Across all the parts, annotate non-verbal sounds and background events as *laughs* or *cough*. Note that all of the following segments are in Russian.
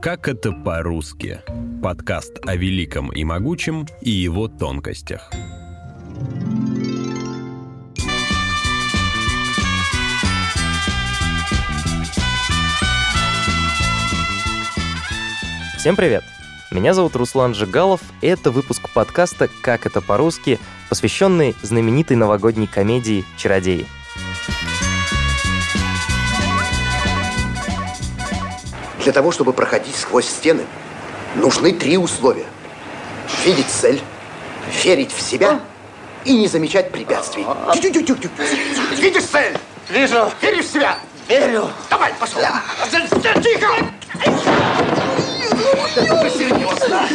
Как это по-русски? Подкаст о великом и могучем и его тонкостях. Всем привет! Меня зовут Руслан Жигалов, и это выпуск подкаста «Как это по-русски», посвященный знаменитой новогодней комедии «Чародеи». Для того, чтобы проходить сквозь стены, нужны три условия. Видеть цель, верить в себя и не замечать препятствий. Тю-тю-тю-тю-тю. Видишь цель? Вижу. Веришь в себя? Верю. Давай, пошел. Тихо! Это серьезно.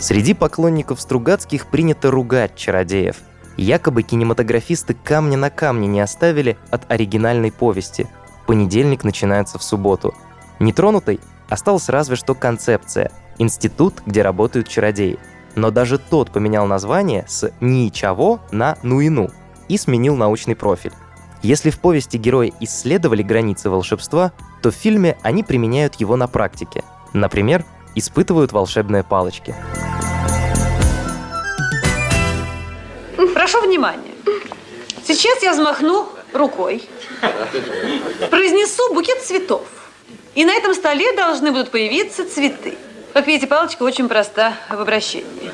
Среди поклонников Стругацких принято ругать чародеев. Якобы кинематографисты камня на камне не оставили от оригинальной повести. Понедельник начинается в субботу. Нетронутой осталась разве что концепция – институт, где работают чародеи. Но даже тот поменял название с «ничего» на «нуину» и сменил научный профиль. Если в повести герои исследовали границы волшебства, то в фильме они применяют его на практике. Например, испытывают волшебные палочки. Прошу внимания. Сейчас я взмахну рукой, произнесу букет цветов. И на этом столе должны будут появиться цветы. Как видите, палочка очень проста в обращении.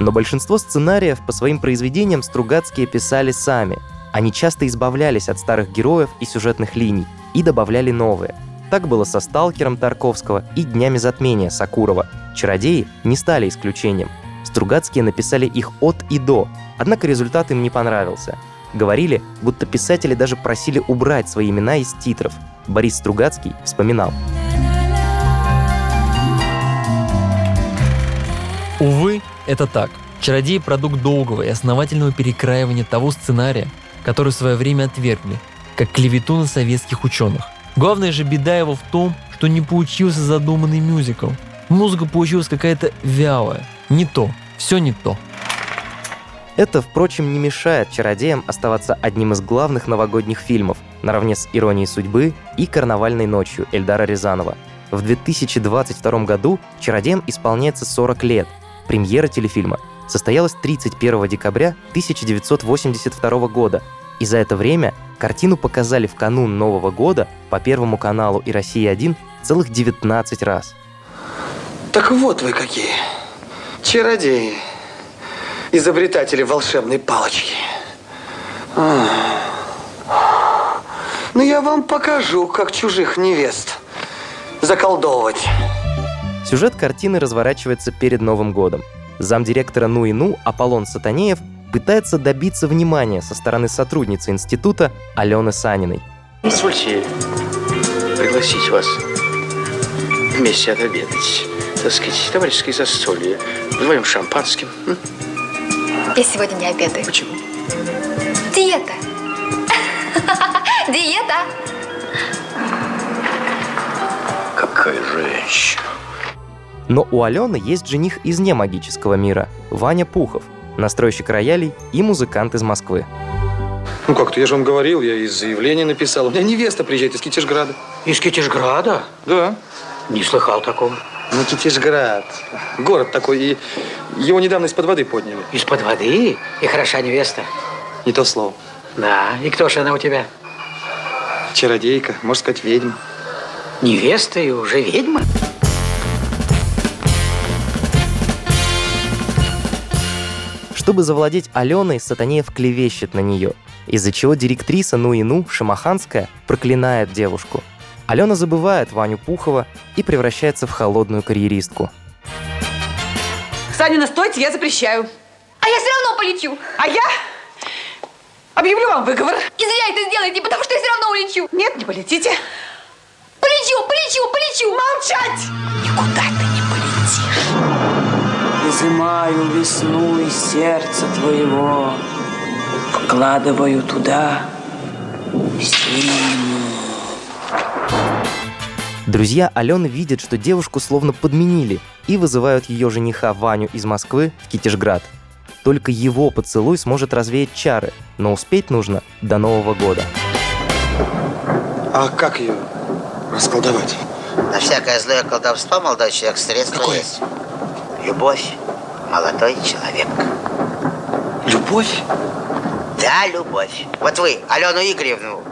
Но большинство сценариев по своим произведениям Стругацкие писали сами. Они часто избавлялись от старых героев и сюжетных линий и добавляли новые. Так было со «Сталкером» Тарковского и «Днями затмения» Сакурова. «Чародеи» не стали исключением. Стругацкие написали их от и до, однако результат им не понравился. Говорили, будто писатели даже просили убрать свои имена из титров. Борис Стругацкий вспоминал. Увы, это так. «Чародей» — продукт долгого и основательного перекраивания того сценария, который в свое время отвергли, как клевету на советских ученых. Главная же беда его в том, что не получился задуманный мюзикл. Музыка получилась какая-то вялая. Не то. Все не то. Это, впрочем, не мешает «Чародеям» оставаться одним из главных новогодних фильмов, наравне с «Иронией судьбы» и «Карнавальной ночью» Эльдара Рязанова. В 2022 году «Чародеям» исполняется 40 лет. Премьера телефильма состоялась 31 декабря 1982 года, и за это время картину показали в канун Нового года по Первому каналу и «Россия-1» целых 19 раз. Так вот вы какие. Чародеи. Изобретатели волшебной палочки. Ну, я вам покажу, как чужих невест заколдовывать. Сюжет картины разворачивается перед Новым годом. Замдиректора Ну и Ну Аполлон Сатанеев пытается добиться внимания со стороны сотрудницы института Алены Саниной. Позвольте пригласить вас вместе отобедать. Так сказать, товарищеское застолье. Вдвоем шампанским. М? Я сегодня не обедаю. Почему? Диета. *laughs* Диета. Какая женщина. Но у Алены есть жених из немагического мира – Ваня Пухов, настройщик роялей и музыкант из Москвы. Ну как-то, я же вам говорил, я из заявления написал. У меня невеста приезжает из Китежграда. Из Китежграда? Да. Не слыхал такого. Ну, Китежград. Город такой, и его недавно из-под воды подняли. Из-под воды? И хороша невеста. Не то слово. Да. И кто же она у тебя? Чародейка, можно сказать, ведьма. Невеста и уже ведьма? Чтобы завладеть Аленой, Сатанеев клевещет на нее, из-за чего директриса Ну и Ну, Шамаханская, проклинает девушку. Алена забывает Ваню Пухова и превращается в холодную карьеристку. Саня, стойте, я запрещаю. А я все равно полечу. А я объявлю вам выговор. И зря это сделаете, потому что я все равно улечу. Нет, не полетите. Полечу, полечу, полечу. Молчать! Никуда ты не полетишь. Изымаю весну из сердца твоего, Вкладываю туда зиму. Друзья Алены видят, что девушку словно подменили и вызывают ее жениха Ваню из Москвы в Китежград. Только его поцелуй сможет развеять чары, но успеть нужно до Нового года. А как ее расколдовать? На всякое злое колдовство, молодой человек, средство Какое? есть. Любовь, молодой человек. Любовь? Да, любовь. Вот вы, Алену Игоревну,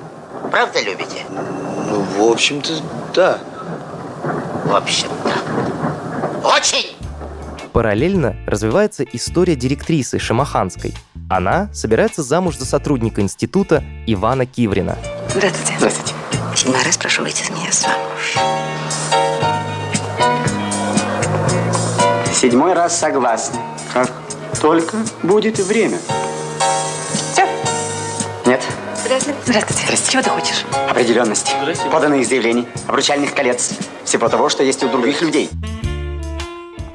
правда любите? Ну, в общем-то, да. В общем-то. Очень! Параллельно развивается история директрисы Шамаханской. Она собирается замуж за сотрудника института Ивана Киврина. Здравствуйте. Здравствуйте. Седьмой раз прошу выйти за меня замуж. Седьмой раз согласны. Как только будет время. Нет, Здравствуйте. Здравствуйте. Чего ты хочешь? определенности. Поданных заявлений, обручальных колец. Всего того, что есть у других людей.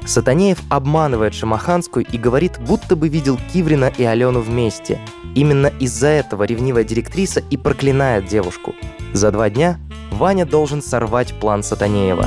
Сатанеев обманывает Шамаханскую и говорит, будто бы видел Киврина и Алену вместе. Именно из-за этого ревнивая директриса и проклинает девушку. За два дня Ваня должен сорвать план Сатанеева.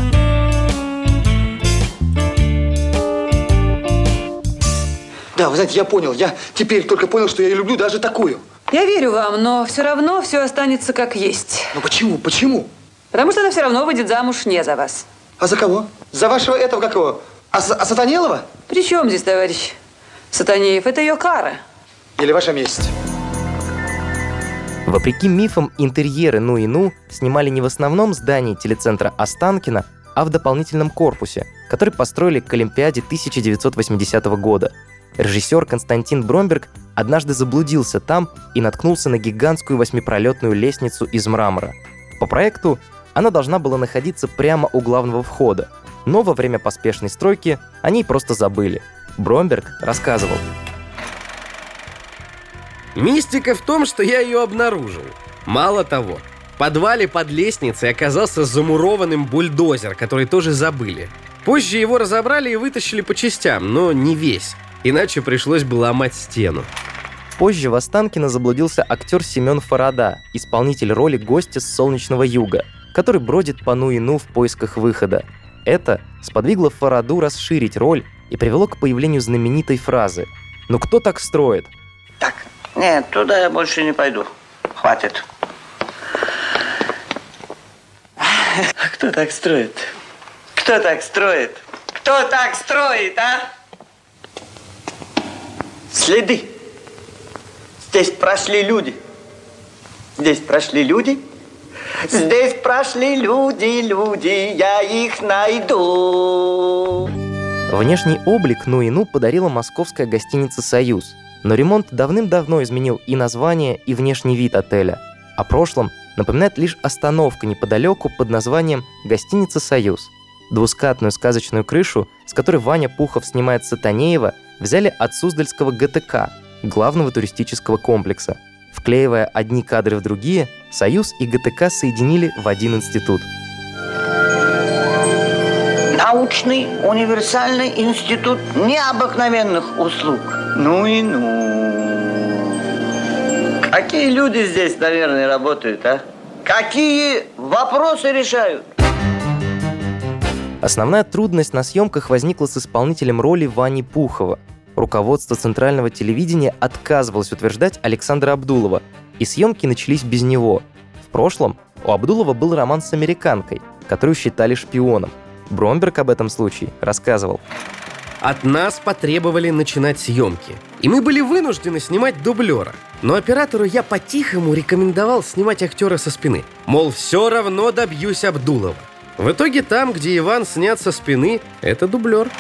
Да, вы знаете, я понял. Я теперь только понял, что я ее люблю даже такую. Я верю вам, но все равно все останется как есть. Ну почему? Почему? Потому что она все равно выйдет замуж не за вас. А за кого? За вашего этого какого? А, а Сатанелова? При чем здесь, товарищ Сатанеев? Это ее кара. Или ваша месть? Вопреки мифам, интерьеры «Ну и ну» снимали не в основном здании телецентра Останкино, а в дополнительном корпусе, который построили к Олимпиаде 1980 года. Режиссер Константин Бромберг однажды заблудился там и наткнулся на гигантскую восьмипролетную лестницу из мрамора. По проекту она должна была находиться прямо у главного входа, но во время поспешной стройки о ней просто забыли. Бромберг рассказывал. Мистика в том, что я ее обнаружил. Мало того, в подвале под лестницей оказался замурованным бульдозер, который тоже забыли. Позже его разобрали и вытащили по частям, но не весь. Иначе пришлось бы ломать стену. Позже в Останкино заблудился актер Семен Фарада, исполнитель роли гостя с солнечного юга, который бродит по ну и ну в поисках выхода. Это сподвигло Фараду расширить роль и привело к появлению знаменитой фразы «Ну кто так строит?» Нет, туда я больше не пойду. Хватит. Кто так строит? Кто так строит? Кто так строит, а? Следы. Здесь прошли люди. Здесь прошли люди. Здесь прошли люди, люди, я их найду. Внешний облик «Ну и ну» подарила московская гостиница «Союз», но ремонт давным-давно изменил и название, и внешний вид отеля. О прошлом напоминает лишь остановка неподалеку под названием «Гостиница Союз». Двускатную сказочную крышу, с которой Ваня Пухов снимает Сатанеева, взяли от Суздальского ГТК, главного туристического комплекса. Вклеивая одни кадры в другие, Союз и ГТК соединили в один институт. Научный универсальный институт необыкновенных услуг. Ну и ну. Какие люди здесь, наверное, работают, а? Какие вопросы решают? Основная трудность на съемках возникла с исполнителем роли Вани Пухова. Руководство центрального телевидения отказывалось утверждать Александра Абдулова, и съемки начались без него. В прошлом у Абдулова был роман с американкой, которую считали шпионом. Бромберг об этом случае рассказывал. От нас потребовали начинать съемки. И мы были вынуждены снимать дублера. Но оператору я по-тихому рекомендовал снимать актера со спины. Мол, все равно добьюсь Абдулова. В итоге там, где Иван снят со спины, это дублер.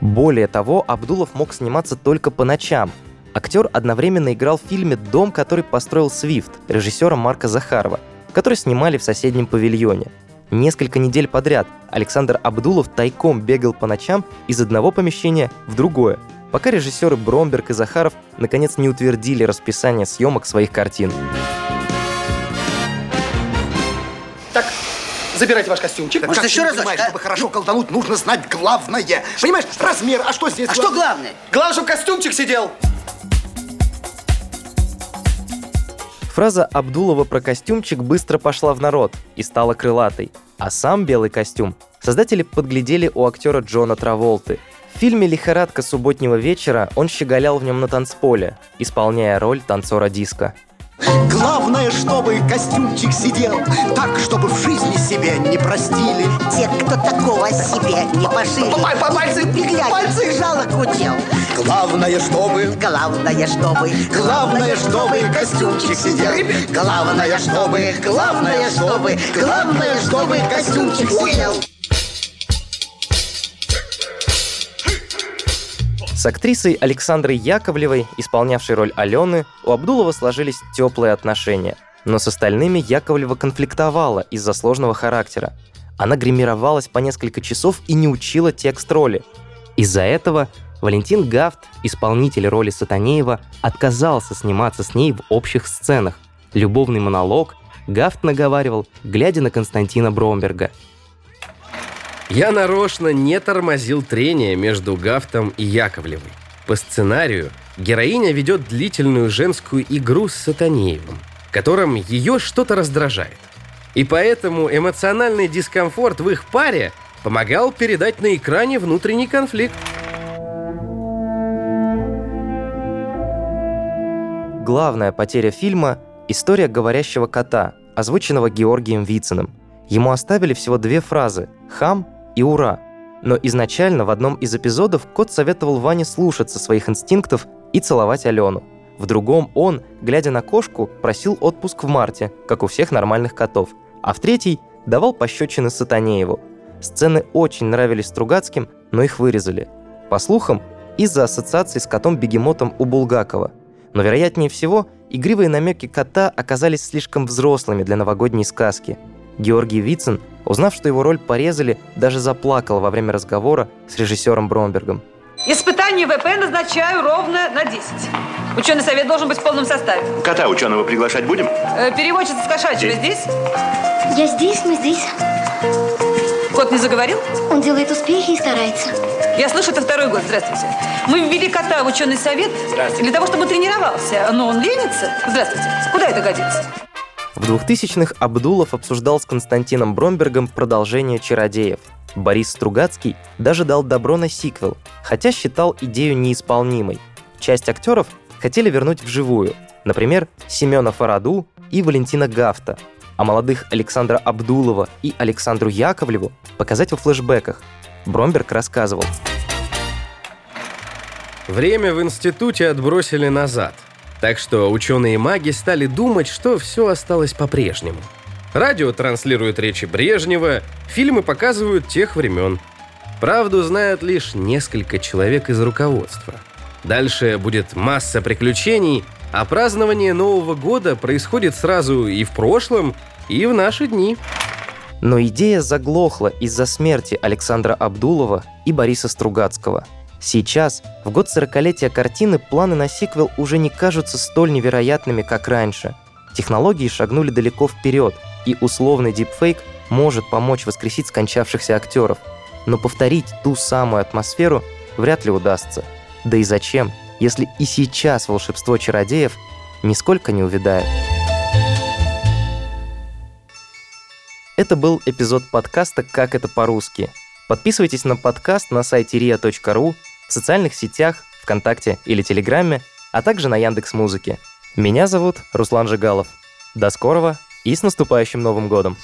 Более того, Абдулов мог сниматься только по ночам. Актер одновременно играл в фильме «Дом, который построил Свифт» режиссера Марка Захарова, который снимали в соседнем павильоне. Несколько недель подряд Александр Абдулов тайком бегал по ночам из одного помещения в другое, пока режиссеры Бромберг и Захаров наконец не утвердили расписание съемок своих картин. Забирайте ваш костюмчик. Может, Как еще разочек, понимаешь, а? Чтобы хорошо колдануть, нужно знать главное. Понимаешь, размер, а что здесь? А что главное? Главное, чтобы костюмчик сидел. Фраза Абдулова про костюмчик быстро пошла в народ и стала крылатой. А сам белый костюм создатели подглядели у актера Джона Траволты. В фильме «Лихорадка субботнего вечера» он щеголял в нем на танцполе, исполняя роль танцора диска. Главное, чтобы костюмчик сидел Так, чтобы в жизни себе не простили. Те, кто такого себе не пошили Пальцы, пальцы. жалок удел. Главное, чтобы Главное, чтобы Главное, чтобы костюмчик сидел. Главное, чтобы Главное, чтобы Главное, чтобы костюмчик сидел С актрисой Александрой Яковлевой, исполнявшей роль Алены, у Абдулова сложились теплые отношения. Но с остальными Яковлева конфликтовала из-за сложного характера. Она гримировалась по несколько часов и не учила текст роли. Из-за этого Валентин Гафт, исполнитель роли Сатанеева, отказался сниматься с ней в общих сценах. Любовный монолог Гафт наговаривал, глядя на Константина Бромберга – я нарочно не тормозил трение между Гафтом и Яковлевой. По сценарию героиня ведет длительную женскую игру с Сатанеевым, которым ее что-то раздражает. И поэтому эмоциональный дискомфорт в их паре помогал передать на экране внутренний конфликт. Главная потеря фильма – история говорящего кота, озвученного Георгием Вициным. Ему оставили всего две фразы «хам» и «Ура!». Но изначально в одном из эпизодов кот советовал Ване слушаться своих инстинктов и целовать Алену. В другом он, глядя на кошку, просил отпуск в марте, как у всех нормальных котов. А в третий давал пощечины Сатанееву. Сцены очень нравились Стругацким, но их вырезали. По слухам, из-за ассоциации с котом-бегемотом у Булгакова. Но вероятнее всего, игривые намеки кота оказались слишком взрослыми для новогодней сказки. Георгий Вицин Узнав, что его роль порезали, даже заплакал во время разговора с режиссером Бромбергом. Испытание ВП назначаю ровно на 10. Ученый совет должен быть в полном составе. Кота ученого приглашать будем? Э, переводчица с кошачьего здесь? Я здесь, мы здесь. Кот не заговорил? Он делает успехи и старается. Я слышу это второй год. Здравствуйте. Мы ввели кота в ученый совет для того, чтобы тренировался. Но он ленится. Здравствуйте. Куда это годится? В 2000-х Абдулов обсуждал с Константином Бромбергом продолжение «Чародеев». Борис Стругацкий даже дал добро на сиквел, хотя считал идею неисполнимой. Часть актеров хотели вернуть вживую, например, Семена Фараду и Валентина Гафта, а молодых Александра Абдулова и Александру Яковлеву показать во флэшбэках. Бромберг рассказывал. Время в институте отбросили назад – так что ученые-маги стали думать, что все осталось по-прежнему. Радио транслирует речи Брежнева, фильмы показывают тех времен. Правду знают лишь несколько человек из руководства. Дальше будет масса приключений, а празднование Нового года происходит сразу и в прошлом, и в наши дни. Но идея заглохла из-за смерти Александра Абдулова и Бориса Стругацкого – Сейчас, в год 40-летия картины, планы на сиквел уже не кажутся столь невероятными, как раньше. Технологии шагнули далеко вперед, и условный дипфейк может помочь воскресить скончавшихся актеров. Но повторить ту самую атмосферу вряд ли удастся. Да и зачем, если и сейчас волшебство чародеев нисколько не увядает. Это был эпизод подкаста «Как это по-русски». Подписывайтесь на подкаст на сайте ria.ru в социальных сетях, ВКонтакте или Телеграме, а также на Яндекс Музыке. Меня зовут Руслан Жигалов. До скорого и с наступающим Новым годом!